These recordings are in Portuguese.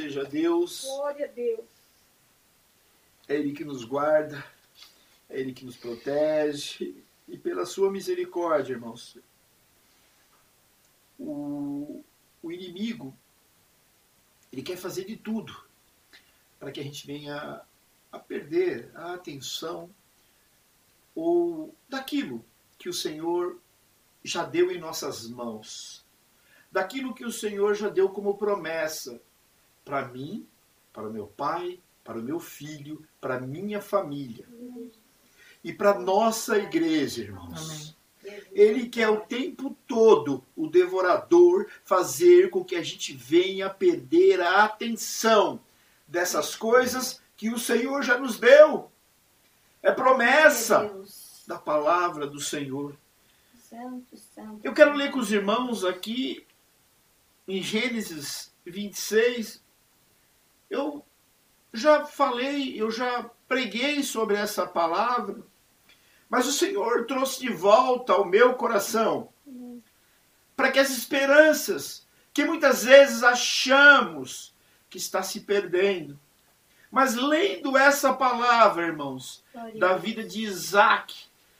seja Deus. Glória a Deus. É Ele que nos guarda, é Ele que nos protege. E pela sua misericórdia, irmãos, o, o inimigo, ele quer fazer de tudo para que a gente venha a perder a atenção ou daquilo que o Senhor já deu em nossas mãos, daquilo que o Senhor já deu como promessa para mim, para o meu pai, para o meu filho, para a minha família e para nossa igreja, irmãos. Amém. Ele quer o tempo todo, o devorador, fazer com que a gente venha perder a atenção dessas coisas que o Senhor já nos deu. É promessa da palavra do Senhor. Santo, santo. Eu quero ler com os irmãos aqui em Gênesis 26. Eu já falei, eu já preguei sobre essa palavra, mas o Senhor trouxe de volta ao meu coração para que as esperanças que muitas vezes achamos que está se perdendo, mas lendo essa palavra, irmãos, Glória da vida de Isaac,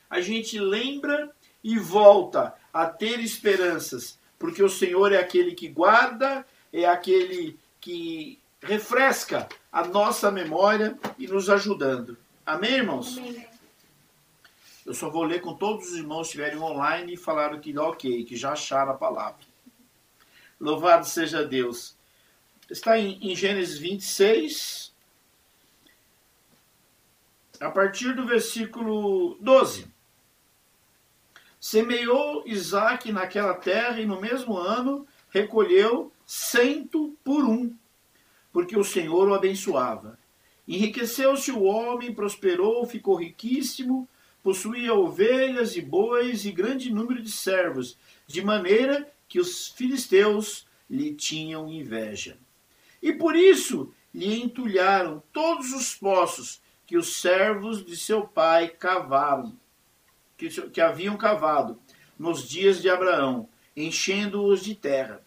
a gente lembra e volta a ter esperanças, porque o Senhor é aquele que guarda, é aquele que refresca a nossa memória e nos ajudando. Amém, irmãos? Amém. Eu só vou ler com todos os irmãos que estiverem online e falaram que ok, que já acharam a palavra. Louvado seja Deus. Está em, em Gênesis 26, a partir do versículo 12. Semeou Isaac naquela terra e no mesmo ano recolheu cento por um, porque o Senhor o abençoava. Enriqueceu-se o homem, prosperou, ficou riquíssimo, possuía ovelhas e bois e grande número de servos, de maneira que os filisteus lhe tinham inveja. E por isso lhe entulharam todos os poços que os servos de seu pai cavaram, que, que haviam cavado nos dias de Abraão, enchendo-os de terra.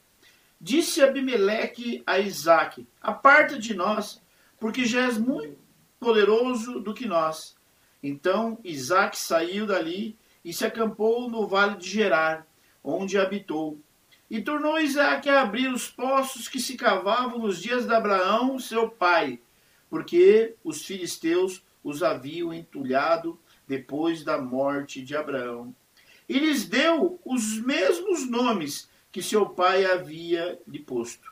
Disse Abimeleque a Isaque: Aparta de nós, porque já és muito poderoso do que nós. Então Isaac saiu dali e se acampou no vale de Gerar, onde habitou. E tornou Isaac a abrir os poços que se cavavam nos dias de Abraão, seu pai, porque os filisteus os haviam entulhado depois da morte de Abraão. E lhes deu os mesmos nomes que seu pai havia lhe posto.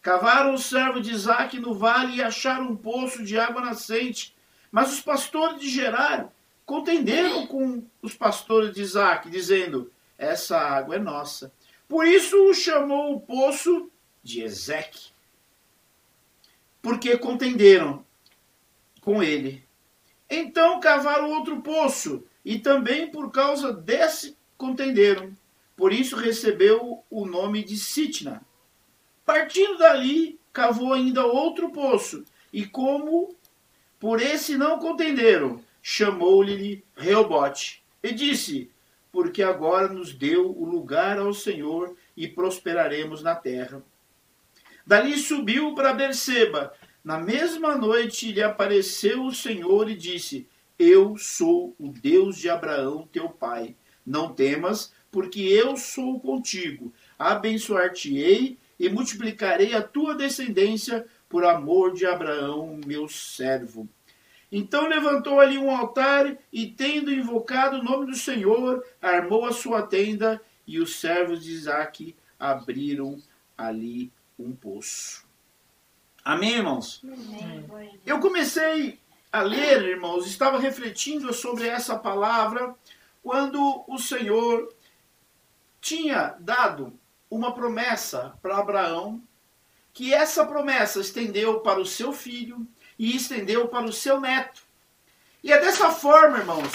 Cavaram o servo de Isaac no vale e acharam um poço de água nascente. Mas os pastores de Gerar contenderam com os pastores de Isaac, dizendo: Essa água é nossa. Por isso o chamou o poço de Ezeque, porque contenderam com ele. Então cavaram outro poço, e também por causa desse contenderam. Por isso recebeu o nome de Sitna. Partindo dali, cavou ainda outro poço, e como por esse não contenderam, chamou-lhe Reobote, e disse: Porque agora nos deu o lugar ao Senhor e prosperaremos na terra. Dali subiu para Berseba. Na mesma noite lhe apareceu o Senhor e disse: Eu sou o Deus de Abraão, teu pai. Não temas, porque eu sou contigo. Abençoar-te-ei e multiplicarei a tua descendência por amor de Abraão, meu servo. Então levantou ali um altar e, tendo invocado o nome do Senhor, armou a sua tenda e os servos de Isaac abriram ali um poço. Amém, irmãos? Amém. Eu comecei a ler, irmãos, estava refletindo sobre essa palavra quando o Senhor tinha dado uma promessa para Abraão, que essa promessa estendeu para o seu filho e estendeu para o seu neto. E é dessa forma, irmãos,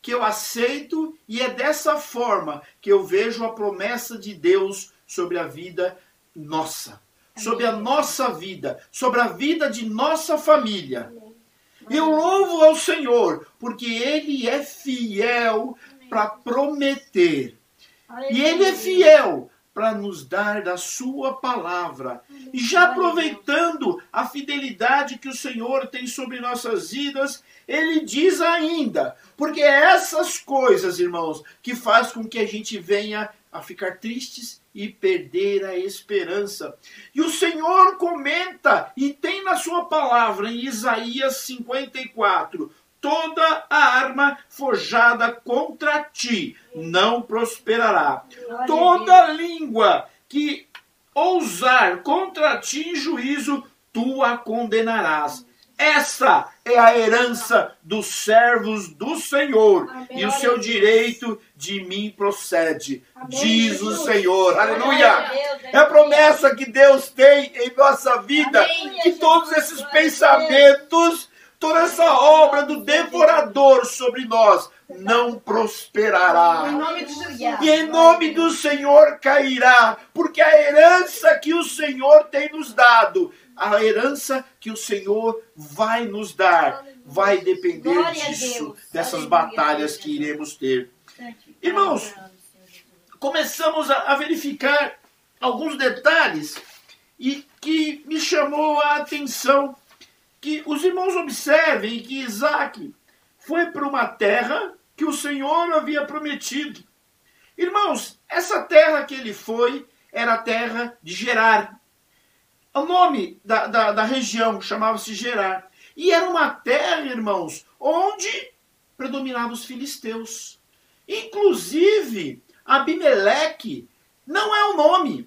que eu aceito e é dessa forma que eu vejo a promessa de Deus sobre a vida nossa, sobre a nossa vida, sobre a vida de nossa família. Eu louvo ao Senhor, porque Ele é fiel para prometer. E Ele é fiel para nos dar da sua palavra. E já aproveitando a fidelidade que o Senhor tem sobre nossas vidas, ele diz ainda, porque é essas coisas, irmãos, que faz com que a gente venha a ficar tristes e perder a esperança. E o Senhor comenta e tem na sua palavra em Isaías 54, toda a arma forjada contra ti não prosperará. Toda língua que ousar contra ti em juízo, tu a condenarás. Essa é a herança dos servos do Senhor, Amém. e o seu direito de mim procede, Amém, diz o. Senhor. Aleluia! Aleluia. É a promessa que Deus tem em nossa vida, que todos esses pensamentos, toda essa obra do devorador sobre nós não prosperará. E em nome do Senhor cairá, porque a herança que o Senhor tem nos dado, a herança que o Senhor vai nos dar, vai depender disso, dessas batalhas que iremos ter. Irmãos. Começamos a verificar alguns detalhes e que me chamou a atenção que os irmãos observem que Isaac foi para uma terra que o Senhor havia prometido. Irmãos, essa terra que ele foi era a terra de Gerar. O nome da, da, da região chamava-se Gerar. E era uma terra, irmãos, onde predominavam os filisteus. Inclusive, Abimeleque não é um nome,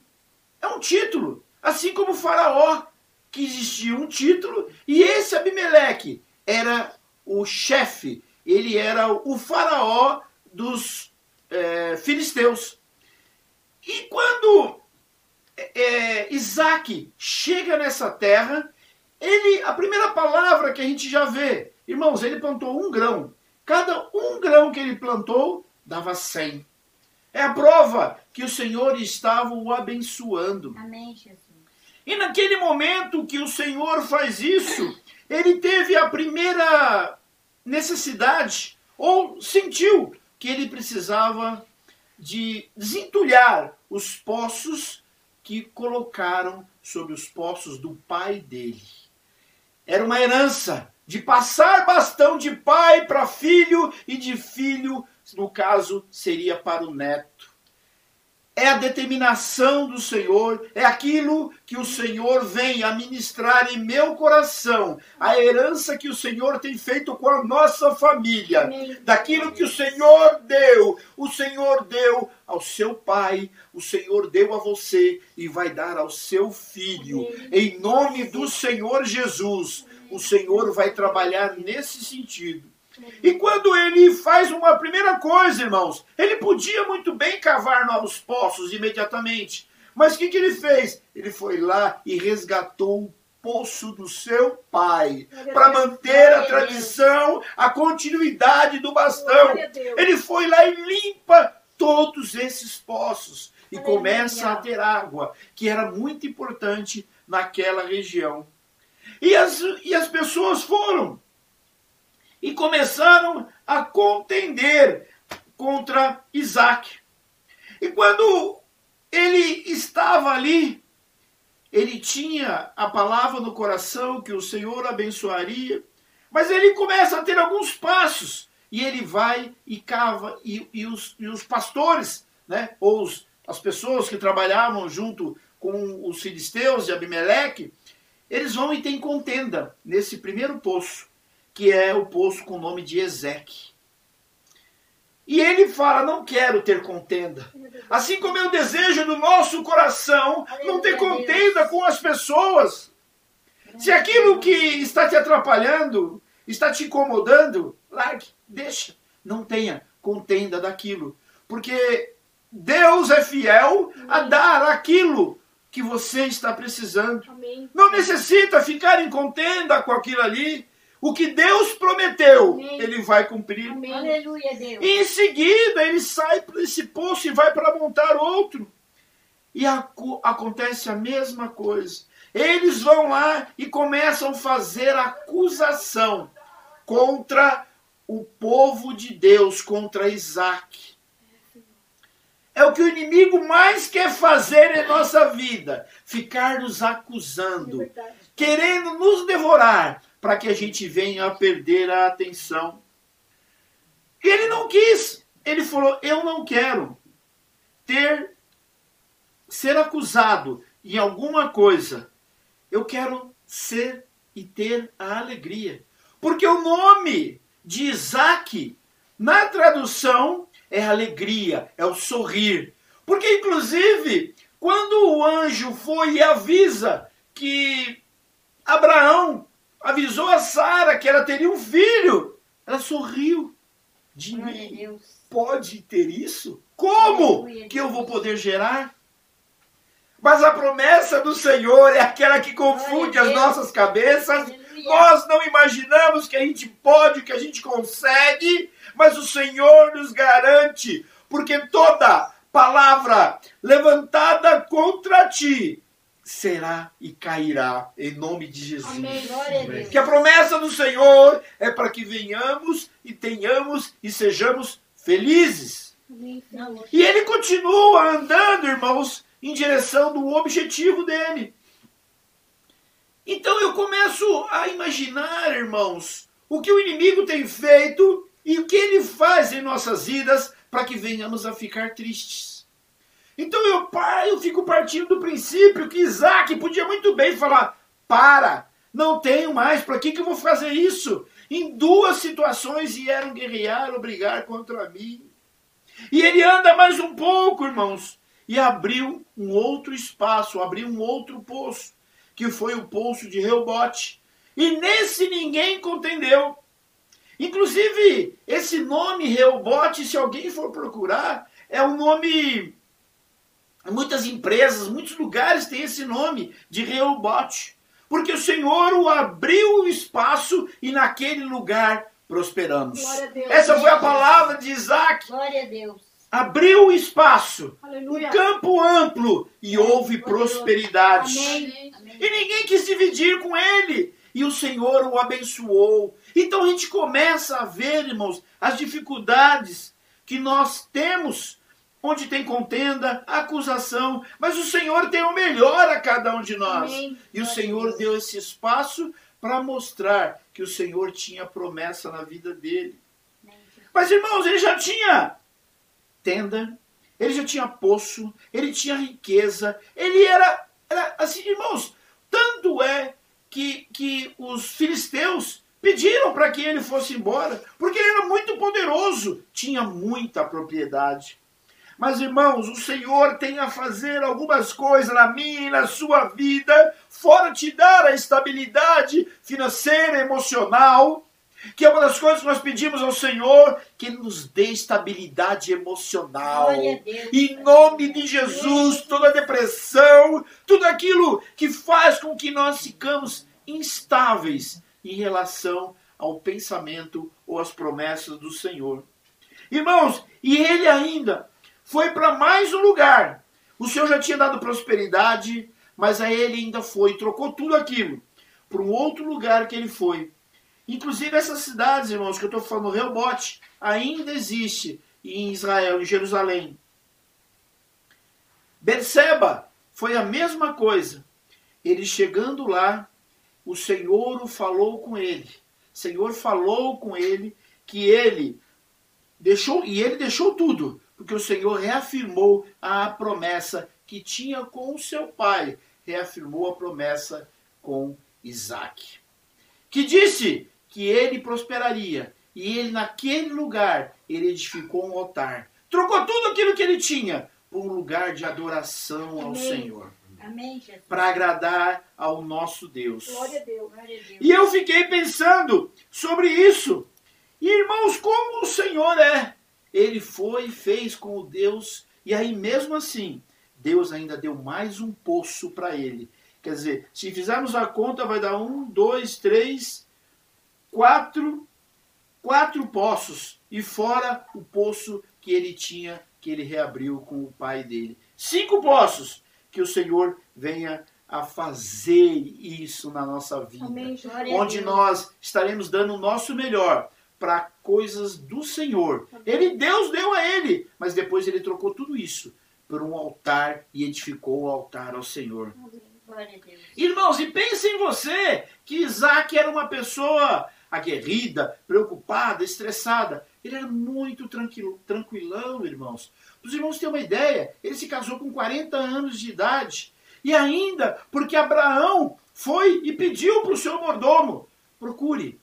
é um título. Assim como Faraó, que existia um título, e esse Abimeleque era o chefe, ele era o faraó dos é, filisteus. E quando é, Isaac chega nessa terra, ele, a primeira palavra que a gente já vê, irmãos, ele plantou um grão. Cada um grão que ele plantou dava cem. É a prova que o Senhor estava o abençoando. Amém, Jesus. E naquele momento que o Senhor faz isso, ele teve a primeira necessidade, ou sentiu que ele precisava de desentulhar os poços que colocaram sobre os poços do pai dele. Era uma herança de passar bastão de pai para filho e de filho, no caso, seria para o neto é a determinação do Senhor, é aquilo que o Senhor vem a ministrar em meu coração, a herança que o Senhor tem feito com a nossa família, daquilo que o Senhor deu, o Senhor deu ao seu pai, o Senhor deu a você e vai dar ao seu filho, em nome do Senhor Jesus. O Senhor vai trabalhar nesse sentido. E quando ele faz uma primeira coisa, irmãos, ele podia muito bem cavar novos poços imediatamente. Mas o que, que ele fez? Ele foi lá e resgatou o poço do seu pai para manter a tradição, a continuidade do bastão. Ele foi lá e limpa todos esses poços e começa a ter água, que era muito importante naquela região. E as, e as pessoas foram e começaram a contender contra Isaac. E quando ele estava ali, ele tinha a palavra no coração que o Senhor abençoaria, mas ele começa a ter alguns passos e ele vai e cava e, e os, e os pastores, né, ou os, as pessoas que trabalhavam junto com os filisteus de Abimeleque, eles vão e têm contenda nesse primeiro poço, que é o poço com o nome de Ezeque. E ele fala: Não quero ter contenda. Assim como eu desejo no nosso coração não ter contenda com as pessoas. Se aquilo que está te atrapalhando, está te incomodando, largue, deixa. Não tenha contenda daquilo. Porque Deus é fiel a dar aquilo que você está precisando. Não necessita ficar em contenda com aquilo ali. O que Deus prometeu, Amém. ele vai cumprir. Amém. Aleluia, Deus. E em seguida ele sai para esse poço e vai para montar outro. E aco- acontece a mesma coisa. Eles vão lá e começam a fazer acusação contra o povo de Deus, contra Isaac. é o que o inimigo mais quer fazer em nossa vida: ficar nos acusando, querendo nos devorar, para que a gente venha a perder a atenção. Ele não quis. Ele falou: Eu não quero ter ser acusado em alguma coisa. Eu quero ser e ter a alegria. Porque o nome de Isaac, na tradução, é alegria, é o sorrir. Porque, inclusive, quando o anjo foi e avisa que Abraão avisou a Sara que ela teria um filho, ela sorriu. De mim pode ter isso? Como que eu vou poder gerar? Mas a promessa do Senhor é aquela que confunde as nossas cabeças. Nós não imaginamos que a gente pode, que a gente consegue, mas o Senhor nos garante, porque toda palavra levantada contra ti será e cairá em nome de Jesus. Amém. Que a promessa do Senhor é para que venhamos e tenhamos e sejamos felizes. E ele continua andando, irmãos, em direção do objetivo dele. Então eu começo a imaginar, irmãos, o que o inimigo tem feito e o que ele faz em nossas vidas para que venhamos a ficar tristes. Então eu, eu fico partindo do princípio que Isaac podia muito bem falar: para, não tenho mais, para que, que eu vou fazer isso? Em duas situações vieram guerrear ou brigar contra mim. E ele anda mais um pouco, irmãos, e abriu um outro espaço, abriu um outro poço, que foi o poço de Reobote. E nesse ninguém contendeu. Inclusive, esse nome Reobote, se alguém for procurar, é um nome. Muitas empresas, muitos lugares têm esse nome de Reobote. Porque o Senhor o abriu o espaço e naquele lugar prosperamos. Deus. Essa foi a palavra de Isaac. Glória a Deus. Abriu o espaço, um Aleluia. campo amplo e houve prosperidade. Amém. Amém. E ninguém quis dividir com ele. E o Senhor o abençoou. Então a gente começa a ver, irmãos, as dificuldades que nós temos, onde tem contenda, acusação, mas o Senhor tem o melhor a cada um de nós. Amém. E o Senhor deu esse espaço para mostrar que o Senhor tinha promessa na vida dele. Amém. Mas irmãos, ele já tinha tenda, ele já tinha poço, ele tinha riqueza, ele era, era assim, irmãos, tanto é que, que os filisteus pediram para que ele fosse embora, porque ele era muito poderoso, tinha muita propriedade. Mas, irmãos, o Senhor tem a fazer algumas coisas na minha e na sua vida, fora te dar a estabilidade financeira, emocional, que é uma das coisas que nós pedimos ao Senhor, que Ele nos dê estabilidade emocional. Deus. Em nome de Jesus, toda depressão, tudo aquilo que faz com que nós ficamos instáveis em relação ao pensamento ou às promessas do Senhor. Irmãos, e ele ainda foi para mais um lugar. O Senhor já tinha dado prosperidade, mas aí ele ainda foi, trocou tudo aquilo para um outro lugar que ele foi. Inclusive essas cidades, irmãos, que eu estou falando, Reobote, ainda existe em Israel, em Jerusalém. Berseba foi a mesma coisa. Ele chegando lá, o Senhor falou com ele. O Senhor falou com ele que ele deixou e ele deixou tudo, porque o Senhor reafirmou a promessa que tinha com o seu pai, reafirmou a promessa com Isaac. Que disse que ele prosperaria e ele naquele lugar ele edificou um altar. Trocou tudo aquilo que ele tinha por um lugar de adoração ao Amém. Senhor, para agradar ao nosso Deus. Glória a Deus. Glória a Deus. E eu fiquei pensando sobre isso. E, irmãos, como o Senhor é. Ele foi e fez com o Deus, e aí mesmo assim, Deus ainda deu mais um poço para ele. Quer dizer, se fizermos a conta, vai dar um, dois, três, quatro, quatro poços. E fora o poço que ele tinha, que ele reabriu com o pai dele. Cinco poços. Que o Senhor venha a fazer isso na nossa vida Amém, onde nós estaremos dando o nosso melhor para coisas do Senhor. Ele, Deus deu a ele, mas depois ele trocou tudo isso por um altar e edificou o altar ao Senhor. Irmãos, e pense em você que Isaac era uma pessoa aguerrida, preocupada, estressada. Ele era muito tranquilo, tranquilão, irmãos. Os irmãos têm uma ideia, ele se casou com 40 anos de idade. E ainda porque Abraão foi e pediu para o seu mordomo: procure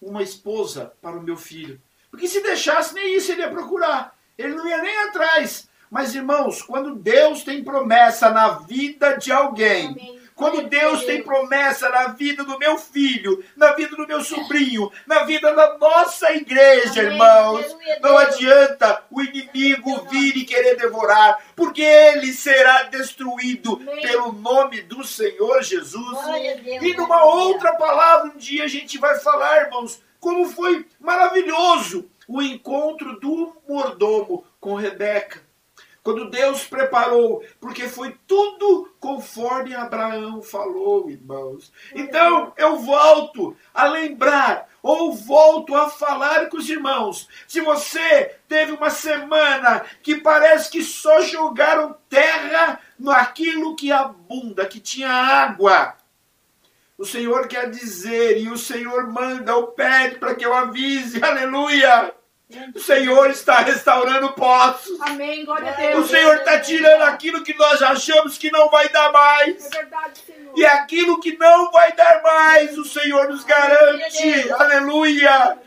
uma esposa para o meu filho. Porque se deixasse, nem isso ele ia procurar. Ele não ia nem atrás. Mas, irmãos, quando Deus tem promessa na vida de alguém, Amém. Quando Deus tem promessa na vida do meu filho, na vida do meu sobrinho, na vida da nossa igreja, irmãos, não adianta o inimigo vir e querer devorar, porque ele será destruído pelo nome do Senhor Jesus. E numa outra palavra, um dia a gente vai falar, irmãos, como foi maravilhoso o encontro do mordomo com Rebeca. Quando Deus preparou, porque foi tudo conforme Abraão falou, irmãos. Então eu volto a lembrar, ou volto a falar com os irmãos. Se você teve uma semana que parece que só jogaram terra naquilo que abunda, que tinha água. O Senhor quer dizer, e o Senhor manda, ou pede para que eu avise, aleluia. O Senhor está restaurando poços. Amém. Glória a O Deus. Senhor está tirando aquilo que nós achamos que não vai dar mais. É verdade, Senhor. E aquilo que não vai dar mais, o Senhor nos garante. Aleluia.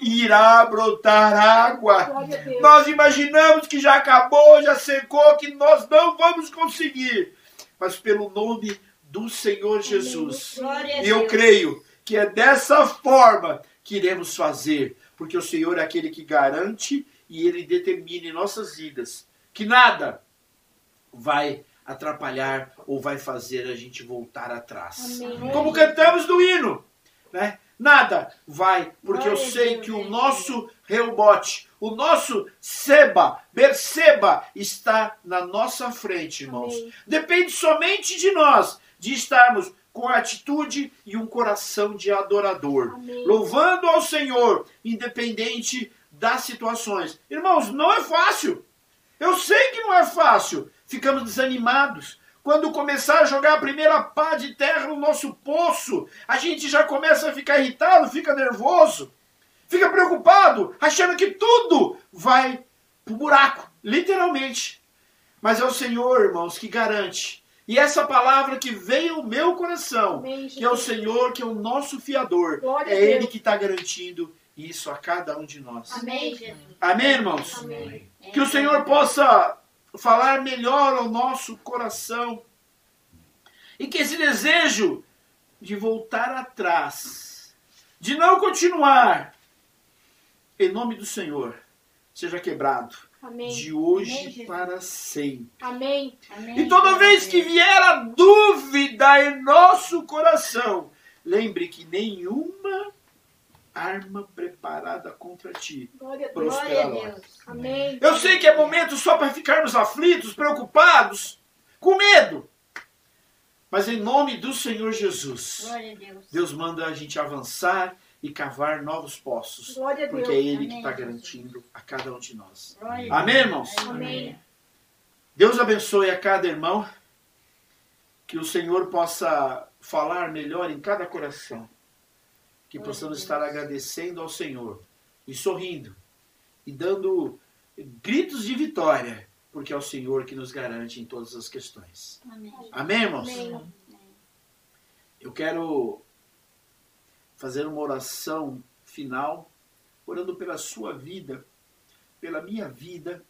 Irá brotar água. Nós imaginamos que já acabou, já secou, que nós não vamos conseguir. Mas pelo nome do Senhor Jesus, eu creio que é dessa forma que iremos fazer, porque o Senhor é aquele que garante e ele determina em nossas vidas que nada vai atrapalhar ou vai fazer a gente voltar atrás. Amém. Como cantamos no hino, né? Nada vai, porque eu sei que o nosso Reubote, o nosso Seba, Berseba, está na nossa frente, irmãos. Amém. Depende somente de nós, de estarmos com atitude e um coração de adorador, Amém. louvando ao Senhor, independente das situações. Irmãos, não é fácil. Eu sei que não é fácil. Ficamos desanimados. Quando começar a jogar a primeira pá de terra no nosso poço, a gente já começa a ficar irritado, fica nervoso, fica preocupado, achando que tudo vai pro buraco, literalmente. Mas é o Senhor, irmãos, que garante. E essa palavra que veio ao meu coração, Amém, que é o. Senhor, que é o nosso fiador, Glória é. Ele que está garantindo isso a cada um de nós. Amém, Jesus. Amém, irmãos? Amém. Que o Senhor possa falar melhor ao nosso coração. E que esse desejo de voltar atrás, de não continuar, em nome do Senhor, seja quebrado Amém. de hoje Amém, para sempre. Amém. Amém. E toda vez que vier a dúvida em nosso coração, lembre que nenhuma arma preparada contra ti Glória a Deus. Glória a prosperará. Deus. Amém. Eu sei que é momento só para ficarmos aflitos, preocupados, com medo. Mas em nome do Senhor Jesus, Glória a Deus. Deus manda a gente avançar e cavar novos poços. Glória. Porque é Ele que Amém, está Jesus. garantindo a cada um de nós. Amém, Deus. irmãos? Amém. Deus abençoe a cada irmão. Que o Senhor possa falar melhor em cada coração. Que Glória possamos estar agradecendo ao Senhor e sorrindo e dando gritos de vitória, porque é o Senhor que nos garante em todas as questões. Amém. Amém, irmãos? Amém. Eu quero fazer uma oração final, orando pela sua vida, pela minha vida,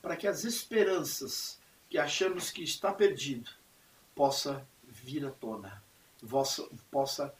para que as esperanças que achamos que está perdido possa vir à tona, vossa- possa